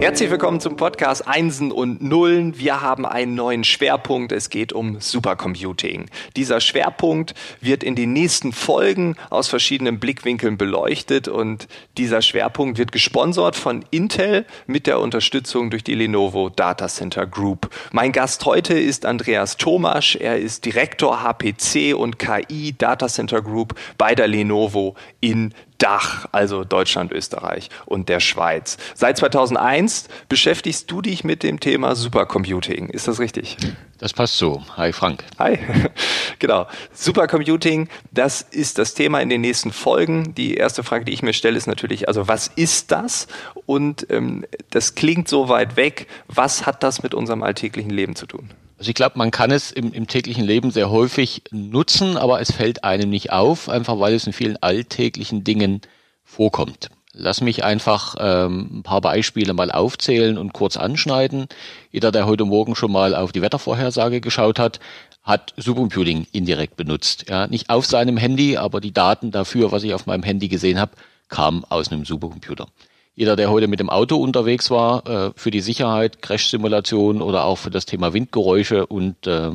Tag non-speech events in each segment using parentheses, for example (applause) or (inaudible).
Herzlich willkommen zum Podcast Einsen und Nullen. Wir haben einen neuen Schwerpunkt. Es geht um Supercomputing. Dieser Schwerpunkt wird in den nächsten Folgen aus verschiedenen Blickwinkeln beleuchtet und dieser Schwerpunkt wird gesponsert von Intel mit der Unterstützung durch die Lenovo Data Center Group. Mein Gast heute ist Andreas Thomasch. Er ist Direktor HPC und KI Data Center Group bei der Lenovo in Dach, also Deutschland, Österreich und der Schweiz. Seit 2001 beschäftigst du dich mit dem Thema Supercomputing. Ist das richtig? Das passt so. Hi Frank. Hi. (laughs) genau. Supercomputing, das ist das Thema in den nächsten Folgen. Die erste Frage, die ich mir stelle, ist natürlich, also was ist das? Und ähm, das klingt so weit weg. Was hat das mit unserem alltäglichen Leben zu tun? Also ich glaube, man kann es im, im, täglichen Leben sehr häufig nutzen, aber es fällt einem nicht auf, einfach weil es in vielen alltäglichen Dingen vorkommt. Lass mich einfach ähm, ein paar Beispiele mal aufzählen und kurz anschneiden. Jeder, der heute Morgen schon mal auf die Wettervorhersage geschaut hat, hat Supercomputing indirekt benutzt. Ja, nicht auf seinem Handy, aber die Daten dafür, was ich auf meinem Handy gesehen habe, kamen aus einem Supercomputer. Jeder, der heute mit dem Auto unterwegs war, äh, für die Sicherheit, Crash-Simulation oder auch für das Thema Windgeräusche und äh,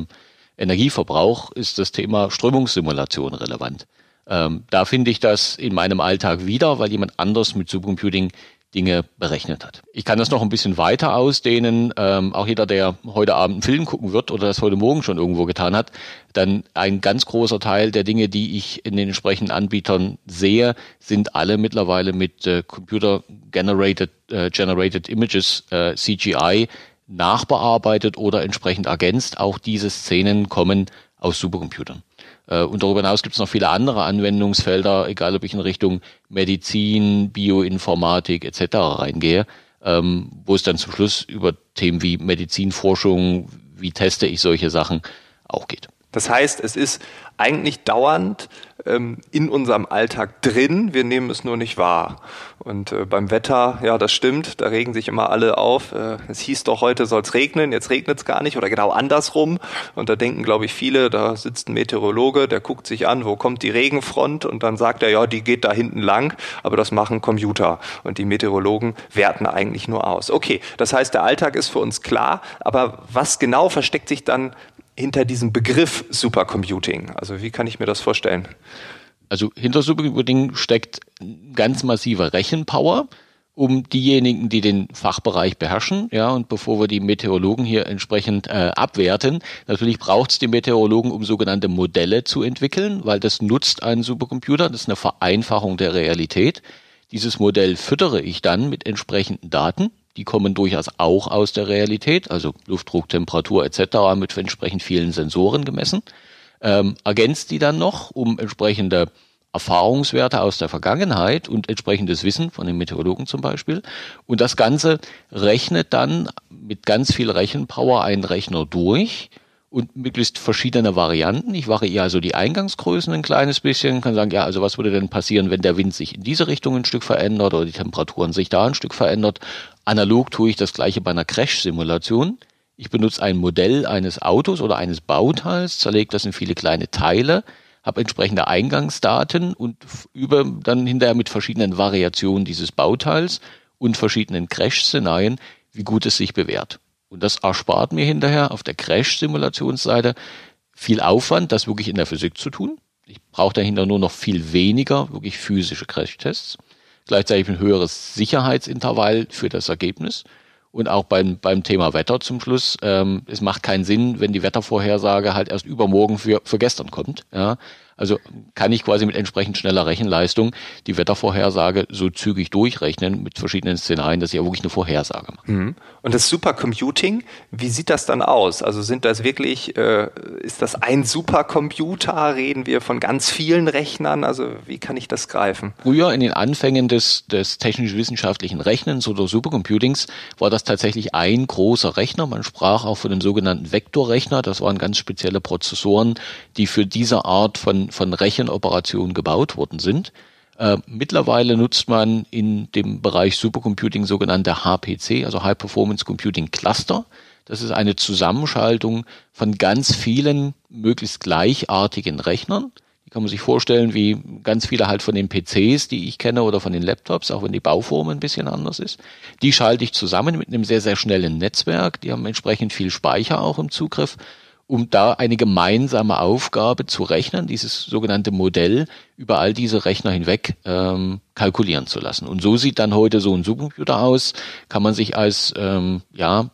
Energieverbrauch ist das Thema Strömungssimulation relevant. Ähm, da finde ich das in meinem Alltag wieder, weil jemand anders mit Supercomputing Dinge berechnet hat. Ich kann das noch ein bisschen weiter ausdehnen. Ähm, auch jeder, der heute Abend einen Film gucken wird oder das heute Morgen schon irgendwo getan hat, dann ein ganz großer Teil der Dinge, die ich in den entsprechenden Anbietern sehe, sind alle mittlerweile mit äh, Computer Generated, äh, Generated Images, äh, CGI, nachbearbeitet oder entsprechend ergänzt. Auch diese Szenen kommen aus Supercomputern. Äh, und darüber hinaus gibt es noch viele andere Anwendungsfelder, egal ob ich in Richtung Medizin, Bioinformatik etc. reingehe, ähm, wo es dann zum Schluss über Themen wie Medizinforschung, wie teste ich solche Sachen auch geht. Das heißt, es ist eigentlich dauernd ähm, in unserem Alltag drin, wir nehmen es nur nicht wahr. Und äh, beim Wetter, ja, das stimmt, da regen sich immer alle auf. Äh, es hieß doch, heute soll es regnen, jetzt regnet es gar nicht oder genau andersrum. Und da denken, glaube ich, viele, da sitzt ein Meteorologe, der guckt sich an, wo kommt die Regenfront und dann sagt er, ja, die geht da hinten lang, aber das machen Computer. Und die Meteorologen werten eigentlich nur aus. Okay, das heißt, der Alltag ist für uns klar, aber was genau versteckt sich dann hinter diesem Begriff Supercomputing? Also wie kann ich mir das vorstellen? Also hinter Supercomputing steckt ganz massiver Rechenpower, um diejenigen, die den Fachbereich beherrschen. Ja, und bevor wir die Meteorologen hier entsprechend äh, abwerten, natürlich braucht es die Meteorologen, um sogenannte Modelle zu entwickeln, weil das nutzt einen Supercomputer. Das ist eine Vereinfachung der Realität. Dieses Modell füttere ich dann mit entsprechenden Daten, die kommen durchaus auch aus der Realität, also Luftdruck, Temperatur etc. mit entsprechend vielen Sensoren gemessen. Ähm, ergänzt die dann noch um entsprechende Erfahrungswerte aus der Vergangenheit und entsprechendes Wissen von den Meteorologen zum Beispiel. Und das Ganze rechnet dann mit ganz viel Rechenpower einen Rechner durch und möglichst verschiedene Varianten. Ich variiere also die Eingangsgrößen ein kleines bisschen, kann sagen, ja, also was würde denn passieren, wenn der Wind sich in diese Richtung ein Stück verändert oder die Temperaturen sich da ein Stück verändert. Analog tue ich das gleiche bei einer Crash-Simulation. Ich benutze ein Modell eines Autos oder eines Bauteils, zerlege das in viele kleine Teile, habe entsprechende Eingangsdaten und über dann hinterher mit verschiedenen Variationen dieses Bauteils und verschiedenen Crash-Szenarien, wie gut es sich bewährt. Und das erspart mir hinterher auf der Crash-Simulationsseite viel Aufwand, das wirklich in der Physik zu tun. Ich brauche dahinter nur noch viel weniger wirklich physische Crash-Tests. Gleichzeitig ein höheres Sicherheitsintervall für das Ergebnis. Und auch beim, beim Thema Wetter zum Schluss, ähm, es macht keinen Sinn, wenn die Wettervorhersage halt erst übermorgen für, für gestern kommt. Ja? Also kann ich quasi mit entsprechend schneller Rechenleistung die Wettervorhersage so zügig durchrechnen mit verschiedenen Szenarien, dass ich ja wirklich eine Vorhersage mache. Mhm. Und das Supercomputing, wie sieht das dann aus? Also sind das wirklich, äh, ist das ein Supercomputer? Reden wir von ganz vielen Rechnern? Also wie kann ich das greifen? Früher in den Anfängen des, des technisch-wissenschaftlichen Rechnens oder Supercomputings war das tatsächlich ein großer Rechner. Man sprach auch von dem sogenannten Vektorrechner. Das waren ganz spezielle Prozessoren, die für diese Art von von, Rechenoperationen gebaut worden sind. Äh, mittlerweile nutzt man in dem Bereich Supercomputing sogenannte HPC, also High Performance Computing Cluster. Das ist eine Zusammenschaltung von ganz vielen möglichst gleichartigen Rechnern kann man sich vorstellen, wie ganz viele halt von den PCs, die ich kenne, oder von den Laptops, auch wenn die Bauform ein bisschen anders ist. Die schalte ich zusammen mit einem sehr, sehr schnellen Netzwerk. Die haben entsprechend viel Speicher auch im Zugriff um da eine gemeinsame Aufgabe zu rechnen, dieses sogenannte Modell über all diese Rechner hinweg ähm, kalkulieren zu lassen. Und so sieht dann heute so ein Supercomputer aus, kann man sich als, ähm, ja,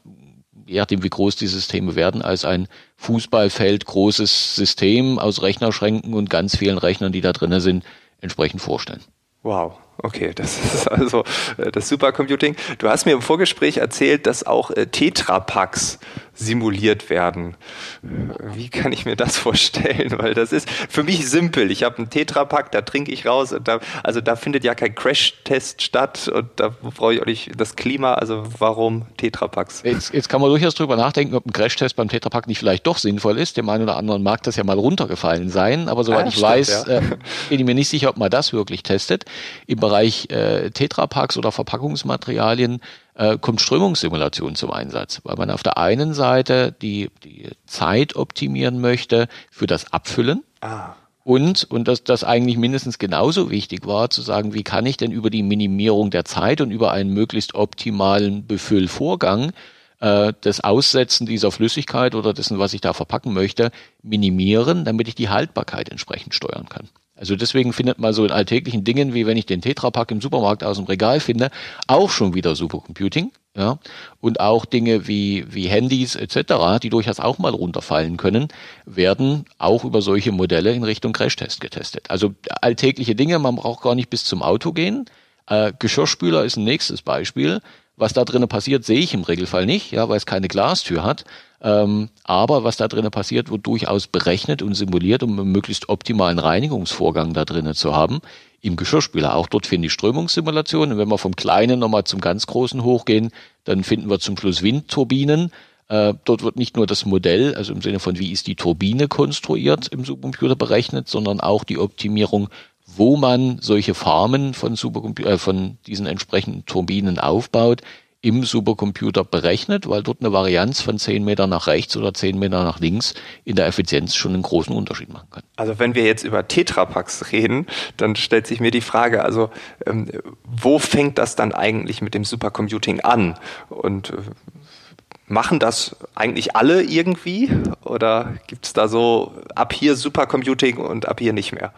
je nachdem wie groß die Systeme werden, als ein Fußballfeld großes System aus Rechnerschränken und ganz vielen Rechnern, die da drinnen sind, entsprechend vorstellen. Wow. Okay, das (laughs) ist also äh, das Supercomputing. Du hast mir im Vorgespräch erzählt, dass auch äh, Tetrapacks simuliert werden. Wie kann ich mir das vorstellen? Weil das ist für mich simpel. Ich habe einen Tetrapack, da trinke ich raus. Da, also da findet ja kein Crash-Test statt und da brauche ich auch nicht das Klima. Also warum Tetrapacks? Jetzt, jetzt kann man durchaus drüber nachdenken, ob ein Crash-Test beim Tetrapack nicht vielleicht doch sinnvoll ist. Dem einen oder anderen mag das ja mal runtergefallen sein. Aber soweit ah, ich stimmt, weiß, ja. äh, bin ich mir nicht sicher, ob man das wirklich testet. Im Bereich äh, Tetrapacks oder Verpackungsmaterialien äh, kommt Strömungssimulation zum Einsatz, weil man auf der einen Seite die, die Zeit optimieren möchte für das Abfüllen. Ah. Und, und das, das eigentlich mindestens genauso wichtig war, zu sagen, wie kann ich denn über die Minimierung der Zeit und über einen möglichst optimalen Befüllvorgang äh, das Aussetzen dieser Flüssigkeit oder dessen, was ich da verpacken möchte, minimieren, damit ich die Haltbarkeit entsprechend steuern kann. Also deswegen findet man so in alltäglichen Dingen, wie wenn ich den Tetrapack im Supermarkt aus dem Regal finde, auch schon wieder Supercomputing. Ja, und auch Dinge wie, wie Handys etc., die durchaus auch mal runterfallen können, werden auch über solche Modelle in Richtung Crashtest getestet. Also alltägliche Dinge, man braucht gar nicht bis zum Auto gehen. Äh, Geschirrspüler ist ein nächstes Beispiel. Was da drinnen passiert, sehe ich im Regelfall nicht, ja, weil es keine Glastür hat. Ähm, aber was da drinnen passiert, wird durchaus berechnet und simuliert, um einen möglichst optimalen Reinigungsvorgang da drinnen zu haben. Im Geschirrspüler auch dort finden die Strömungssimulationen. Und wenn wir vom Kleinen nochmal zum ganz Großen hochgehen, dann finden wir zum Schluss Windturbinen. Äh, dort wird nicht nur das Modell, also im Sinne von wie ist die Turbine konstruiert im Supercomputer berechnet, sondern auch die Optimierung wo man solche Farmen von, Supercomputer, äh, von diesen entsprechenden Turbinen aufbaut, im Supercomputer berechnet, weil dort eine Varianz von 10 Meter nach rechts oder 10 Meter nach links in der Effizienz schon einen großen Unterschied machen kann. Also wenn wir jetzt über Tetrapacks reden, dann stellt sich mir die Frage, also ähm, wo fängt das dann eigentlich mit dem Supercomputing an? Und äh, machen das eigentlich alle irgendwie? Oder gibt es da so ab hier Supercomputing und ab hier nicht mehr?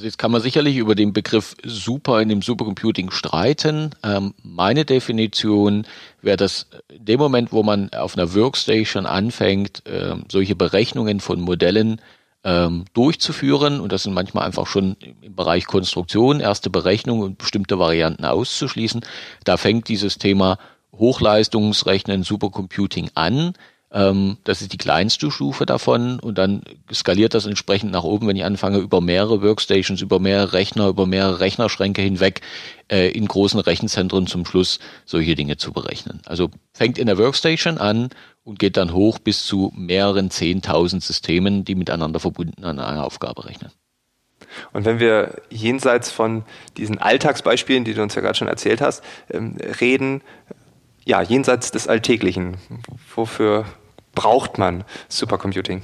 Also jetzt kann man sicherlich über den Begriff Super in dem Supercomputing streiten. Ähm, meine Definition wäre das in dem Moment, wo man auf einer Workstation anfängt, äh, solche Berechnungen von Modellen ähm, durchzuführen und das sind manchmal einfach schon im Bereich Konstruktion erste Berechnungen und bestimmte Varianten auszuschließen. Da fängt dieses Thema Hochleistungsrechnen, Supercomputing an. Ähm, das ist die kleinste Stufe davon und dann skaliert das entsprechend nach oben, wenn ich anfange, über mehrere Workstations, über mehrere Rechner, über mehrere Rechnerschränke hinweg äh, in großen Rechenzentren zum Schluss solche Dinge zu berechnen. Also fängt in der Workstation an und geht dann hoch bis zu mehreren zehntausend Systemen, die miteinander verbunden an einer Aufgabe rechnen. Und wenn wir jenseits von diesen Alltagsbeispielen, die du uns ja gerade schon erzählt hast, ähm, reden, ja, jenseits des Alltäglichen, wofür braucht man Supercomputing?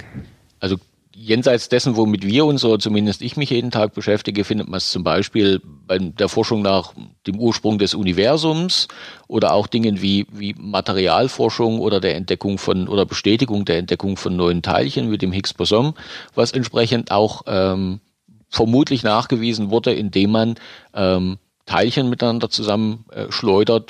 Also jenseits dessen, womit wir uns oder zumindest ich mich jeden Tag beschäftige, findet man es zum Beispiel bei der Forschung nach dem Ursprung des Universums oder auch Dingen wie, wie Materialforschung oder der Entdeckung von oder Bestätigung der Entdeckung von neuen Teilchen mit dem Higgs-Boson, was entsprechend auch ähm, vermutlich nachgewiesen wurde, indem man ähm, Teilchen miteinander zusammen äh,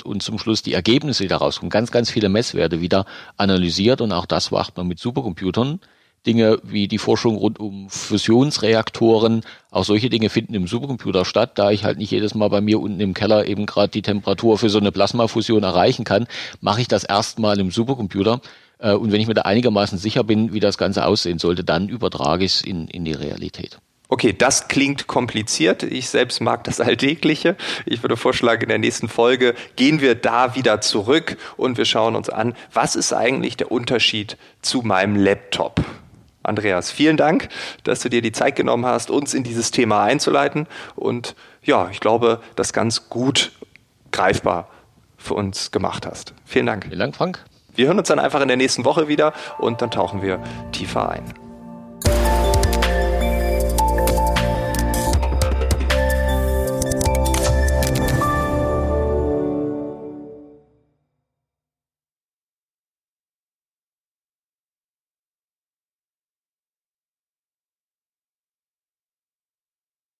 und zum Schluss die Ergebnisse, die daraus kommen, ganz, ganz viele Messwerte wieder analysiert und auch das macht man mit Supercomputern. Dinge wie die Forschung rund um Fusionsreaktoren, auch solche Dinge finden im Supercomputer statt, da ich halt nicht jedes Mal bei mir unten im Keller eben gerade die Temperatur für so eine Plasmafusion erreichen kann, mache ich das erstmal im Supercomputer. Äh, und wenn ich mir da einigermaßen sicher bin, wie das Ganze aussehen sollte, dann übertrage ich es in, in die Realität. Okay, das klingt kompliziert. Ich selbst mag das Alltägliche. Ich würde vorschlagen, in der nächsten Folge gehen wir da wieder zurück und wir schauen uns an, was ist eigentlich der Unterschied zu meinem Laptop? Andreas, vielen Dank, dass du dir die Zeit genommen hast, uns in dieses Thema einzuleiten. Und ja, ich glaube, das ganz gut greifbar für uns gemacht hast. Vielen Dank. Vielen Dank, Frank. Wir hören uns dann einfach in der nächsten Woche wieder und dann tauchen wir tiefer ein.